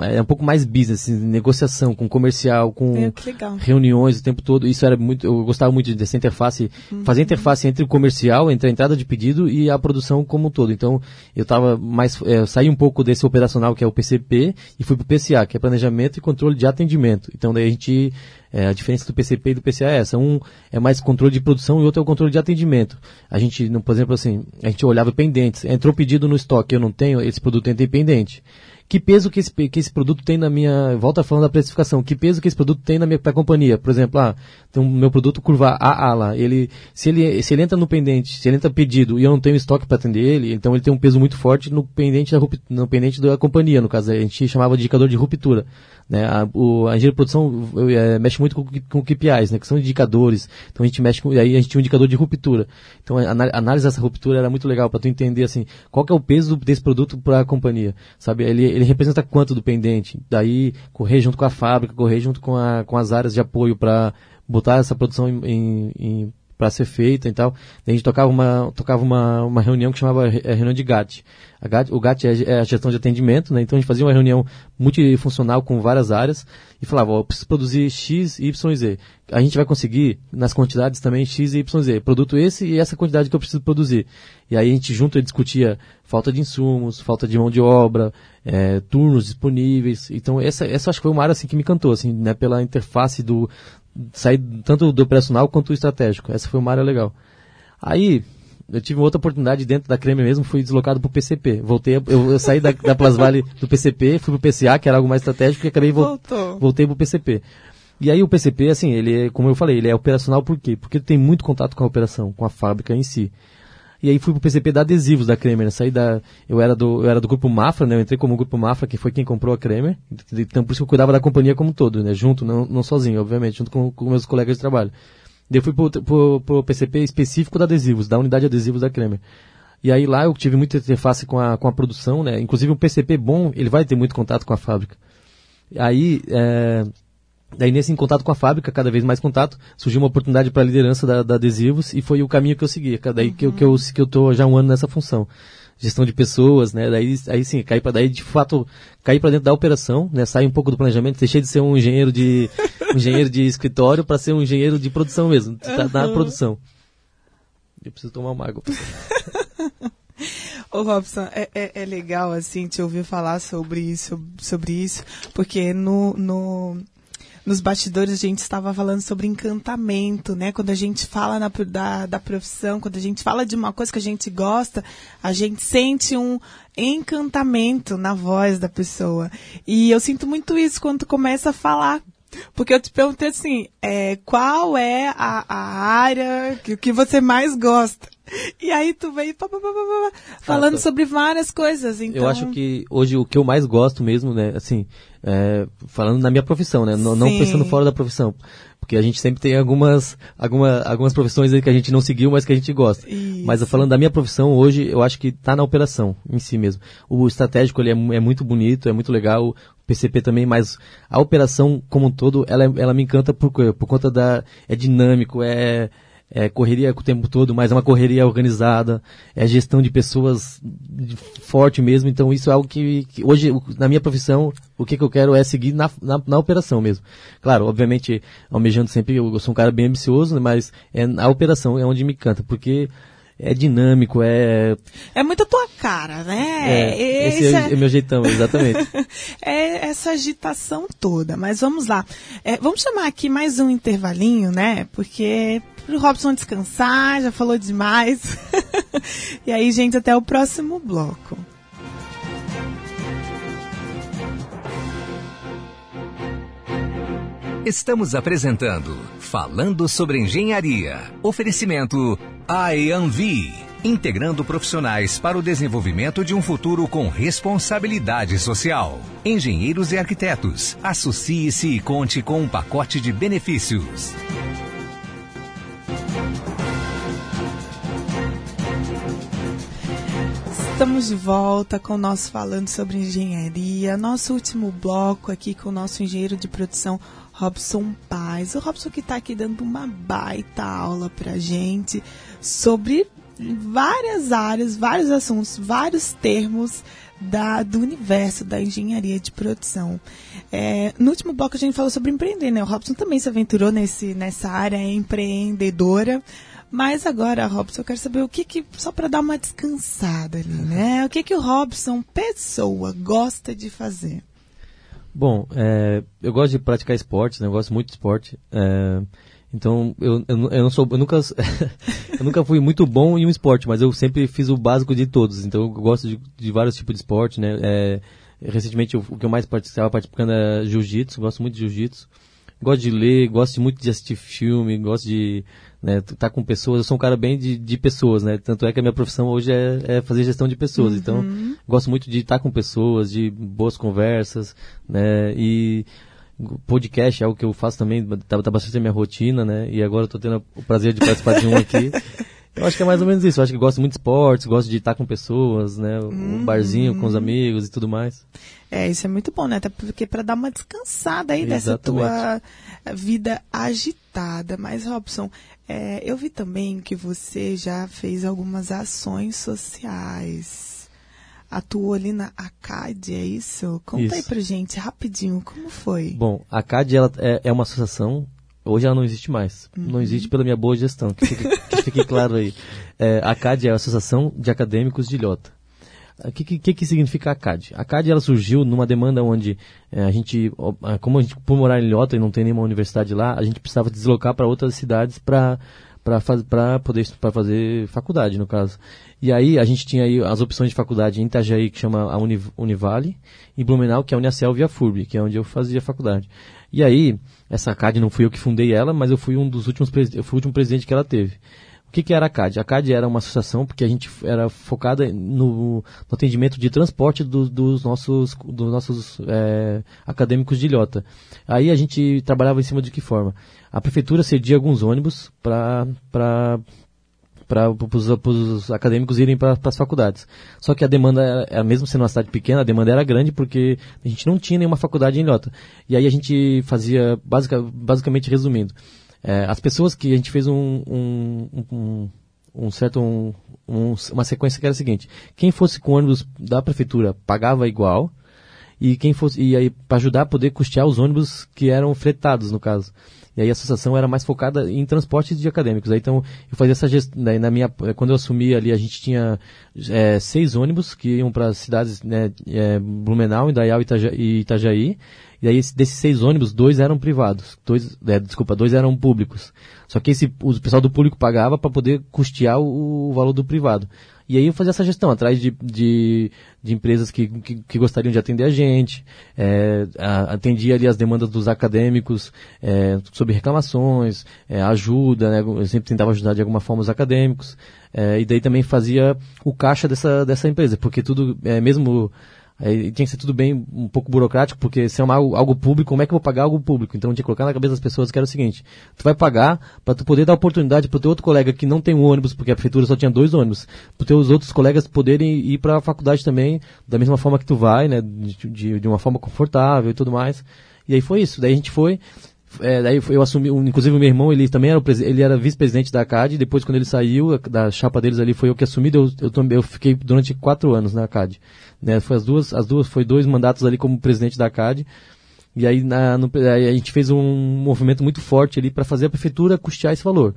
é um pouco mais business, assim, negociação com comercial, com é, reuniões o tempo todo. Isso era muito, eu gostava muito dessa interface, uhum. fazer interface entre o comercial, entre a entrada de pedido e a produção como um todo. Então eu estava mais, é, saí um pouco desse operacional que é o PCP e fui para o PCA, que é planejamento e controle de atendimento. Então daí a gente é, a diferença do PCP e do PCA é essa. Um é mais controle de produção e outro é o controle de atendimento. A gente, por exemplo, assim, a gente olhava pendentes. Entrou pedido no estoque, eu não tenho, esse produto em pendente que peso que esse, que esse produto tem na minha. Volta falando da precificação, que peso que esse produto tem na minha pra companhia. Por exemplo, ah, tem o meu produto curva AA lá. Ele, se, ele, se ele entra no pendente, se ele entra pedido e eu não tenho estoque para atender ele, então ele tem um peso muito forte no pendente da, no pendente da companhia, no caso. A gente chamava de indicador de ruptura. Né? A, o, a engenharia de produção é, mexe muito com, com KPIs, né? que são indicadores. Então a gente mexe com. Aí a gente tinha um indicador de ruptura. Então a, a análise dessa ruptura era muito legal para tu entender assim, qual que é o peso desse produto para a companhia. Sabe? Ele, ele representa quanto do pendente. Daí correr junto com a fábrica, correr junto com, a, com as áreas de apoio para botar essa produção em, em, em para ser feita e tal. a gente tocava uma, tocava uma, uma reunião que chamava é, reunião de GAT. GAT o GAT é, é, a gestão de atendimento, né? Então a gente fazia uma reunião multifuncional com várias áreas e falava, ó, eu preciso produzir X, Y e Z. A gente vai conseguir, nas quantidades também, X, Y e Z. Produto esse e essa quantidade que eu preciso produzir. E aí a gente junto discutia falta de insumos, falta de mão de obra, é, turnos disponíveis. Então essa, essa acho que foi uma área assim, que me encantou, assim, né? Pela interface do, sair tanto do operacional quanto do estratégico. Essa foi uma área legal. Aí, eu tive outra oportunidade dentro da Creme mesmo, fui deslocado para o PCP. Voltei, eu, eu saí da, da Plasvale do PCP, fui para o PCA, que era algo mais estratégico, e acabei vo Voltou. voltei para o PCP. E aí o PCP, assim, ele é, como eu falei, ele é operacional por quê? Porque tem muito contato com a operação, com a fábrica em si. E aí fui pro PCP da adesivos da Kremer, né? Saí da, eu era do, eu era do grupo Mafra, né? Eu entrei como grupo Mafra, que foi quem comprou a Kremer. Então por isso que eu cuidava da companhia como um todo, né? Junto, não, não sozinho, obviamente, junto com, com meus colegas de trabalho. Daí eu fui pro, pro, pro PCP específico da adesivos, da unidade de adesivos da Kremer. E aí lá eu tive muita interface com a, com a produção, né? Inclusive um PCP bom, ele vai ter muito contato com a fábrica. Aí, é, Daí, nesse contato com a fábrica, cada vez mais contato, surgiu uma oportunidade para a liderança da, da, Adesivos e foi o caminho que eu segui. Daí uhum. que, eu, que, eu, que eu tô já um ano nessa função. Gestão de pessoas, né? Daí, aí sim, cair para daí, de fato, cair para dentro da operação, né? Sair um pouco do planejamento, deixei de ser um engenheiro de, um engenheiro de escritório para ser um engenheiro de produção mesmo, uhum. da, produção. Eu preciso tomar uma água. Ô Robson, é, é, é, legal assim te ouvir falar sobre isso, sobre isso, porque no, no nos bastidores a gente estava falando sobre encantamento, né? Quando a gente fala na, da, da profissão, quando a gente fala de uma coisa que a gente gosta, a gente sente um encantamento na voz da pessoa. E eu sinto muito isso quando começa a falar porque eu te perguntei assim, é, qual é a, a área que, que você mais gosta? E aí tu veio pá, pá, pá, falando sobre várias coisas. Então... Eu acho que hoje o que eu mais gosto mesmo, né, assim, é, falando na minha profissão, né, não, não pensando fora da profissão. Porque a gente sempre tem algumas, alguma, algumas profissões aí que a gente não seguiu, mas que a gente gosta. Isso. Mas falando da minha profissão, hoje eu acho que está na operação em si mesmo. O estratégico ele é, é, muito bonito, é muito legal, o PCP também, mas a operação como um todo, ela, ela me encanta por, por conta da... é dinâmico, é é correria o tempo todo, mas é uma correria organizada, é gestão de pessoas forte mesmo, então isso é algo que, que hoje, na minha profissão, o que, que eu quero é seguir na, na, na, operação mesmo. Claro, obviamente, almejando sempre, eu, sou um cara bem ambicioso, mas é a operação é onde me canta, porque é dinâmico, é. É muito a tua cara, né? É, esse, esse é, é, meu jeitão, exatamente. é essa agitação toda. Mas vamos lá. É, vamos chamar aqui mais um intervalinho, né? Porque pro Robson descansar, já falou demais. e aí, gente, até o próximo bloco. Estamos apresentando Falando sobre Engenharia. Oferecimento IAMV. Integrando profissionais para o desenvolvimento de um futuro com responsabilidade social. Engenheiros e arquitetos. Associe-se e conte com um pacote de benefícios. Estamos de volta com o nosso Falando sobre Engenharia, nosso último bloco aqui com o nosso engenheiro de produção Robson Paz. O Robson que está aqui dando uma baita aula para gente sobre várias áreas, vários assuntos, vários termos da, do universo da engenharia de produção. É, no último bloco a gente falou sobre empreender, né? O Robson também se aventurou nesse, nessa área empreendedora. Mas agora, Robson, eu quero saber o que, que só para dar uma descansada ali, né? O que que o Robson, pessoa, gosta de fazer? Bom, é, eu gosto de praticar esportes, né? Eu gosto muito de esporte. É, então, eu, eu, eu, não sou, eu nunca, eu nunca fui muito bom em um esporte, mas eu sempre fiz o básico de todos. Então, eu gosto de, de vários tipos de esporte, né? É, recentemente, o, que eu mais estava participando é jiu-jitsu, gosto muito de jiu-jitsu. Gosto de ler, gosto muito de assistir filme, gosto de né, tá com pessoas, eu sou um cara bem de, de pessoas, né, tanto é que a minha profissão hoje é, é fazer gestão de pessoas, então, uhum. então gosto muito de estar com pessoas, de boas conversas, né, e podcast é algo que eu faço também, tá, tá bastante na minha rotina, né, e agora eu tô tendo o prazer de participar de um aqui, Eu acho que é mais ou menos isso. Eu acho que gosto muito de esportes, gosto de estar com pessoas, né? Um barzinho com os amigos e tudo mais. É, isso é muito bom, né? Até porque para dar uma descansada aí Exatamente. dessa tua vida agitada. Mas, Robson, é, eu vi também que você já fez algumas ações sociais. Atuou ali na ACAD, é isso? Conta isso. aí pra gente, rapidinho, como foi? Bom, a ACAD ela é, é uma associação Hoje ela não existe mais. Uhum. Não existe pela minha boa gestão, que fique, que fique claro aí. É, a CAD é a Associação de Acadêmicos de Ilhota. O que, que, que, significa a CAD? A CAD ela surgiu numa demanda onde é, a gente, como a gente, por morar em Ilhota e não tem nenhuma universidade lá, a gente precisava deslocar para outras cidades para para poder para fazer faculdade no caso e aí a gente tinha aí as opções de faculdade em Itajaí que chama a Univale e Blumenau que é a Uniacel e a FURB que é onde eu fazia faculdade e aí essa CAD não fui eu que fundei ela, mas eu fui um dos últimos eu fui o último presidente que ela teve. O que, que era a CAD? A CAD era uma associação porque a gente era focada no, no atendimento de transporte do, dos nossos, dos nossos é, acadêmicos de Ilhota. Aí a gente trabalhava em cima de que forma? A prefeitura cedia alguns ônibus para para os acadêmicos irem para as faculdades. Só que a demanda, era, era, mesmo sendo uma cidade pequena, a demanda era grande porque a gente não tinha nenhuma faculdade em Ilhota. E aí a gente fazia, basic, basicamente resumindo, é, as pessoas que a gente fez um, um, um, um certo um, uma sequência que era a seguinte: quem fosse com ônibus da prefeitura pagava igual e quem fosse e aí para ajudar a poder custear os ônibus que eram fretados no caso. E aí a associação era mais focada em transportes de acadêmicos. Aí, então eu fazia essa gestão. Na minha, quando eu assumi ali, a gente tinha é, seis ônibus que iam para cidades, né, é, Blumenau, Indaial e Itajaí. E aí desses seis ônibus, dois eram privados, dois, é, desculpa, dois eram públicos. Só que esse, o pessoal do público pagava para poder custear o, o valor do privado. E aí eu fazia essa gestão atrás de, de, de empresas que, que, que, gostariam de atender a gente, é, atendia ali as demandas dos acadêmicos é, sobre reclamações, é, ajuda, né, eu sempre tentava ajudar de alguma forma os acadêmicos, é, e daí também fazia o caixa dessa, dessa empresa, porque tudo, é, Aí tinha que ser tudo bem um pouco burocrático, porque se é uma, algo público, como é que eu vou pagar algo público? Então tinha que colocar na cabeça das pessoas que era o seguinte: tu vai pagar para tu poder dar oportunidade para o teu outro colega que não tem um ônibus, porque a prefeitura só tinha dois ônibus, para teus outros colegas poderem ir para a faculdade também, da mesma forma que tu vai, né? De, de, de uma forma confortável e tudo mais. E aí foi isso. Daí a gente foi, é, daí eu assumi, inclusive o meu irmão, ele também era, ele era vice-presidente da CAD, depois quando ele saiu da chapa deles ali, foi eu que assumi, eu, eu, eu fiquei durante quatro anos na CAD. Né? Foi as duas, as duas, foi dois mandatos ali como presidente da CAD. E aí, na, no, aí a gente fez um movimento muito forte ali para fazer a prefeitura custear esse valor.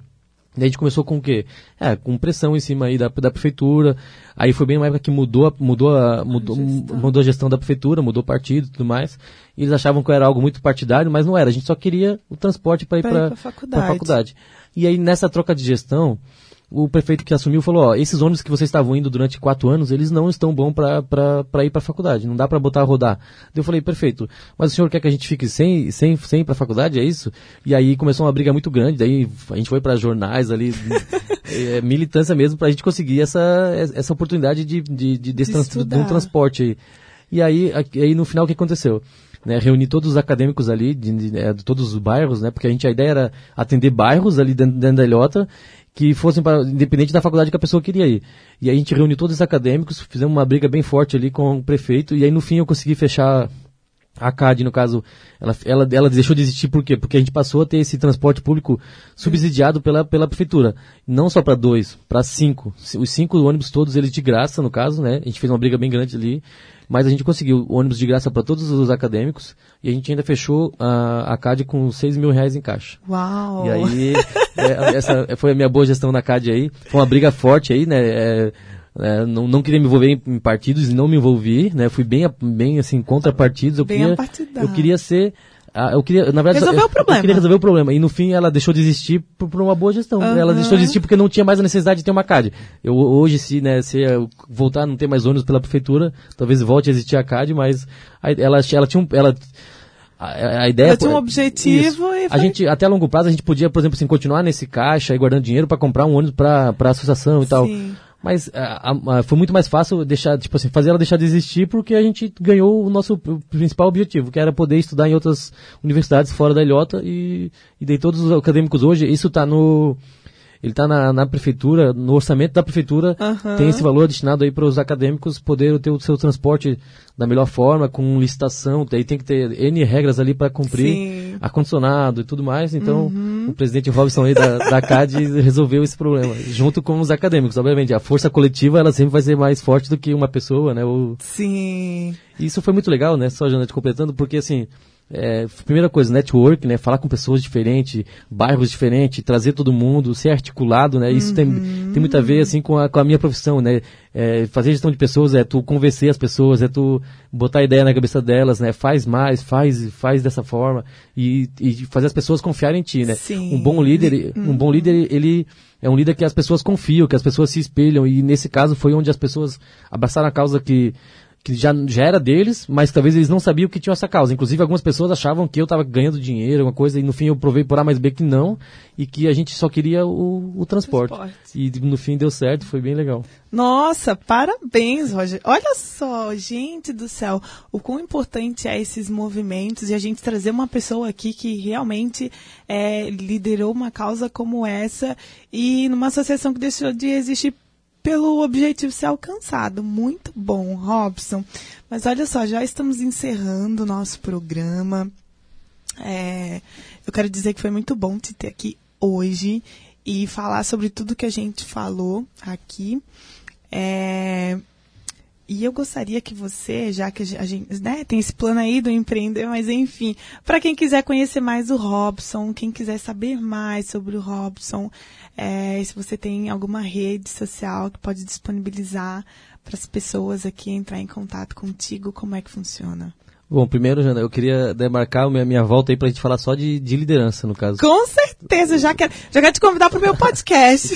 E a gente começou com o quê? É, com pressão em cima aí da, da prefeitura. Aí foi bem uma época que mudou, mudou, a, mudou, a mudou a gestão da prefeitura, mudou o partido e tudo mais. E eles achavam que era algo muito partidário, mas não era. A gente só queria o transporte para ir para a faculdade. faculdade. E aí nessa troca de gestão, o prefeito que assumiu falou, ó, esses ônibus que vocês estavam indo durante quatro anos, eles não estão bons para ir para a faculdade, não dá para botar a rodar. Eu falei, perfeito, mas o senhor quer que a gente fique sem, sem, sem ir para a faculdade, é isso? E aí começou uma briga muito grande, daí a gente foi para jornais ali, é, militância mesmo, para a gente conseguir essa, essa oportunidade de, de, de, de, de um transporte aí. E aí, aí no final o que aconteceu? Né, reunir todos os acadêmicos ali, de, de, é, de, todos os bairros, né, porque a gente, a ideia era atender bairros ali dentro, dentro da Ilhota que fossem para, independente da faculdade que a pessoa queria ir. E aí a gente reuniu todos os acadêmicos, fizemos uma briga bem forte ali com o prefeito, e aí no fim eu consegui fechar a CAD, no caso, ela, ela, ela deixou de existir por quê? Porque a gente passou a ter esse transporte público subsidiado pela, pela prefeitura. Não só para dois, para cinco. Os cinco ônibus todos, eles de graça, no caso, né? A gente fez uma briga bem grande ali. Mas a gente conseguiu ônibus de graça para todos os acadêmicos e a gente ainda fechou a, a CAD com 6 mil reais em caixa. Uau! E aí, é, essa foi a minha boa gestão na CAD aí. Foi uma briga forte aí, né? É, é, não, não queria me envolver em, em, partidos e não me envolvi, né? Fui bem, bem assim, contra partidos. Eu, bem queria, eu queria ser eu queria, na verdade, resolver eu, o problema. Eu queria resolver o problema. E no fim ela deixou de existir por, por uma boa gestão. Uhum. Ela deixou de existir porque não tinha mais a necessidade de ter uma CAD. Eu, hoje, se, né, se voltar a não ter mais ônibus pela prefeitura, talvez volte a existir a CAD, mas ela, ela tinha um, ela, a, a ideia tinha um objetivo isso. e foi... a gente até a longo prazo a gente podia por exemplo assim continuar nesse caixa e guardando dinheiro para comprar um ônibus para para associação e Sim. tal mas a, a, foi muito mais fácil deixar, tipo assim, fazer ela deixar de existir porque a gente ganhou o nosso principal objetivo, que era poder estudar em outras universidades fora da Ilhota e, e daí todos os acadêmicos hoje, isso está no ele está na, na, prefeitura, no orçamento da prefeitura, uhum. tem esse valor destinado aí para os acadêmicos poderem ter o seu transporte da melhor forma, com licitação, aí tem que ter N regras ali para cumprir, ar-condicionado e tudo mais, então uhum. O presidente Robson aí da, da CAD resolveu esse problema, junto com os acadêmicos, obviamente, a força coletiva ela sempre vai ser mais forte do que uma pessoa, né? Ou... Sim. Isso foi muito legal, né, só Janete completando, porque assim, é, primeira coisa, network, né? Falar com pessoas diferentes, bairros diferentes, trazer todo mundo, ser articulado, né? Isso uhum. tem, tem muito a ver, assim, com a, com a minha profissão, né? É, fazer gestão de pessoas é tu convencer as pessoas, é tu botar ideia na cabeça delas, né? Faz mais, faz, faz dessa forma e, e fazer as pessoas confiarem em ti, né? Sim. Um bom líder, uhum. um bom líder, ele é um líder que as pessoas confiam, que as pessoas se espelham e nesse caso foi onde as pessoas abraçaram a causa que que já, já era deles, mas talvez eles não sabiam que tinham essa causa. Inclusive, algumas pessoas achavam que eu estava ganhando dinheiro, alguma coisa, e no fim eu provei por A mais B que não, e que a gente só queria o, o transporte. Transporte. E no fim deu certo, foi bem legal. Nossa, parabéns, Roger. Olha só, gente do céu, o quão importante é esses movimentos e a gente trazer uma pessoa aqui que realmente é, liderou uma causa como essa e numa associação que deixou de existir pelo objetivo ser alcançado. Muito bom, Robson. Mas olha só, já estamos encerrando o nosso programa. É, eu quero dizer que foi muito bom te ter aqui hoje e falar sobre tudo que a gente falou aqui. É, e eu gostaria que você, já que a gente né, tem esse plano aí do empreender, mas enfim, para quem quiser conhecer mais o Robson, quem quiser saber mais sobre o Robson, é, se você tem alguma rede social que pode disponibilizar para as pessoas aqui entrar em contato contigo, como é que funciona? Bom, primeiro, Jana, eu queria demarcar a minha, minha volta aí pra gente falar só de, de liderança, no caso. Com certeza, já quero, já quero te convidar para o meu podcast.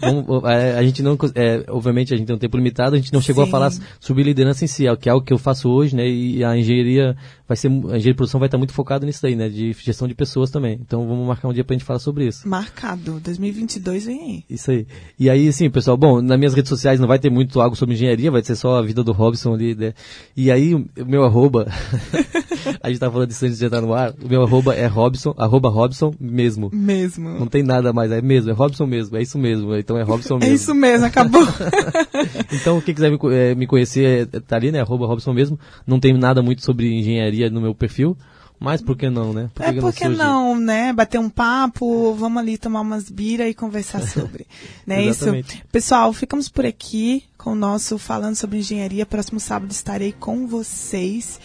Vamos, é, a gente não, é, obviamente a gente tem um tempo limitado, a gente não chegou Sim. a falar sobre liderança em si, que é algo que eu faço hoje, né? E a engenharia vai ser, a engenharia de produção vai estar muito focada nisso daí, né? De gestão de pessoas também. Então vamos marcar um dia pra gente falar sobre isso. Marcado, 2022 vem aí. Isso aí. E aí, assim, pessoal, bom, nas minhas redes sociais não vai ter muito algo sobre engenharia, vai ser só a vida do Robson ali, né? E aí, o meu arroba, a gente tá falando disso antes de entrar no ar, o meu arroba é Robson, arroba Robson mesmo. Mesmo. Não tem nada mais, é mesmo, é Robson mesmo, é isso mesmo, então é Robson É mesmo. isso mesmo, acabou. Então, quem quiser me, eh, me conhecer, é, tá ali, né, arroba Robson mesmo, não tem nada muito sobre engenharia no meu perfil, mas por que não, né? Por É que porque surgir? não, né? Bater um papo, vamos ali tomar umas bira e conversar sobre. né isso? Exatamente. Pessoal, ficamos por aqui com o nosso Falando sobre Engenharia. Próximo sábado estarei com vocês.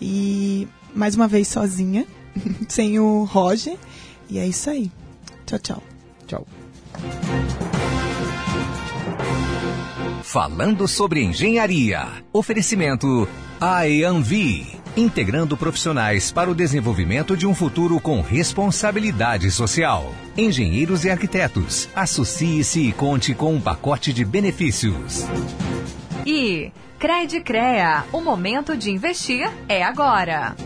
E mais uma vez sozinha, sem o Roger. E é isso aí. Tchau, tchau. Tchau. Falando sobre engenharia. Oferecimento IAMV. Integrando profissionais para o desenvolvimento de um futuro com responsabilidade social. Engenheiros e arquitetos. Associe-se e conte com um pacote de benefícios. E Cred Crea, o momento de investir é agora.